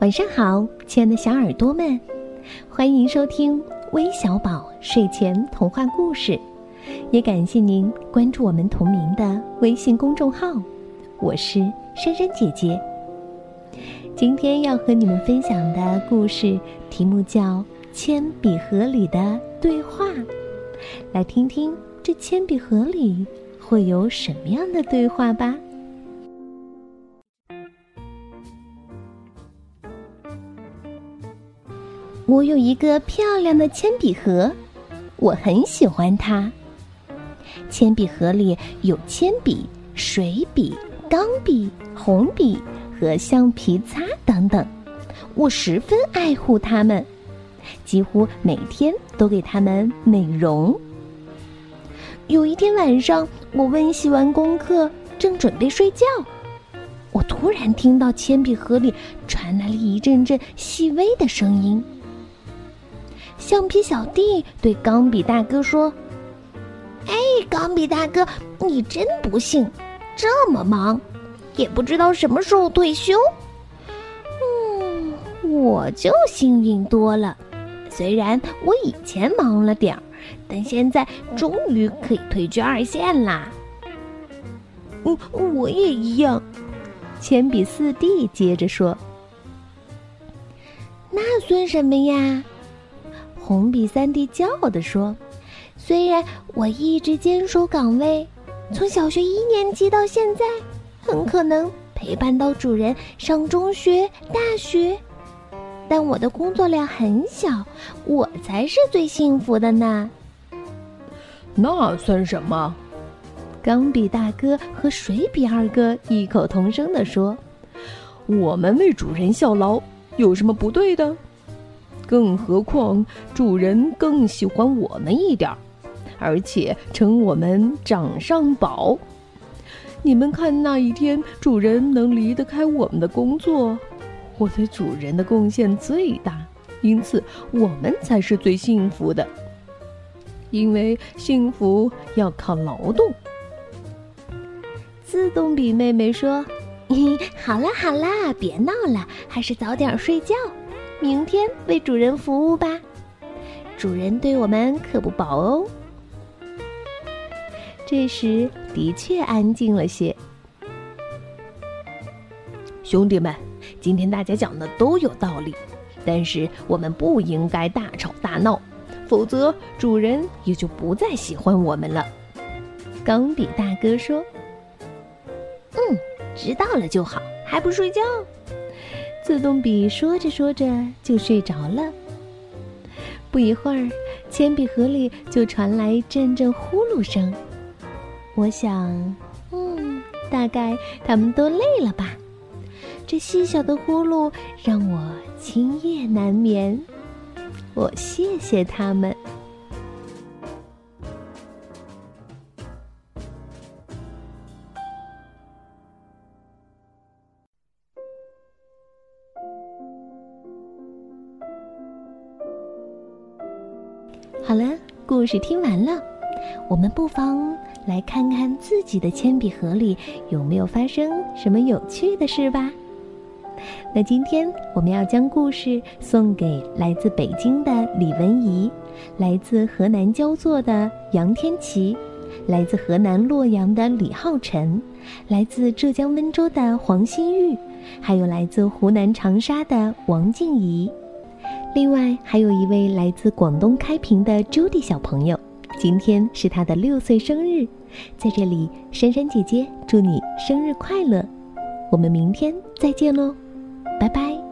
晚上好，亲爱的小耳朵们，欢迎收听微小宝睡前童话故事，也感谢您关注我们同名的微信公众号。我是珊珊姐姐。今天要和你们分享的故事题目叫《铅笔盒里的对话》，来听听这铅笔盒里会有什么样的对话吧。我有一个漂亮的铅笔盒，我很喜欢它。铅笔盒里有铅笔、水笔、钢笔、红笔和橡皮擦等等，我十分爱护它们，几乎每天都给它们美容。有一天晚上，我温习完功课，正准备睡觉，我突然听到铅笔盒里传来了一阵阵细微的声音。橡皮小弟对钢笔大哥说：“哎，钢笔大哥，你真不幸，这么忙，也不知道什么时候退休。嗯，我就幸运多了，虽然我以前忙了点儿，但现在终于可以退居二线啦。嗯，我也一样。”铅笔四弟接着说：“那算什么呀？”红笔三弟骄傲地说：“虽然我一直坚守岗位，从小学一年级到现在，很可能陪伴到主人上中学、大学，但我的工作量很小，我才是最幸福的呢。”那算什么？钢笔大哥和水笔二哥异口同声地说：“我们为主人效劳，有什么不对的？”更何况，主人更喜欢我们一点儿，而且称我们掌上宝。你们看，那一天主人能离得开我们的工作，我对主人的贡献最大，因此我们才是最幸福的。因为幸福要靠劳动。自动笔妹妹说：“ 好啦好啦，别闹了，还是早点睡觉。”明天为主人服务吧，主人对我们可不薄哦。这时的确安静了些。兄弟们，今天大家讲的都有道理，但是我们不应该大吵大闹，否则主人也就不再喜欢我们了。钢笔大哥说：“嗯，知道了就好，还不睡觉？”自动笔说着说着就睡着了。不一会儿，铅笔盒里就传来阵阵呼噜声。我想，嗯，大概他们都累了吧。这细小的呼噜让我今夜难眠。我谢谢他们。好了，故事听完了，我们不妨来看看自己的铅笔盒里有没有发生什么有趣的事吧。那今天我们要将故事送给来自北京的李文怡，来自河南焦作的杨天琪，来自河南洛阳的李浩辰，来自浙江温州的黄新玉，还有来自湖南长沙的王静怡。另外还有一位来自广东开平的朱迪小朋友，今天是他的六岁生日，在这里，珊珊姐姐祝你生日快乐！我们明天再见喽，拜拜。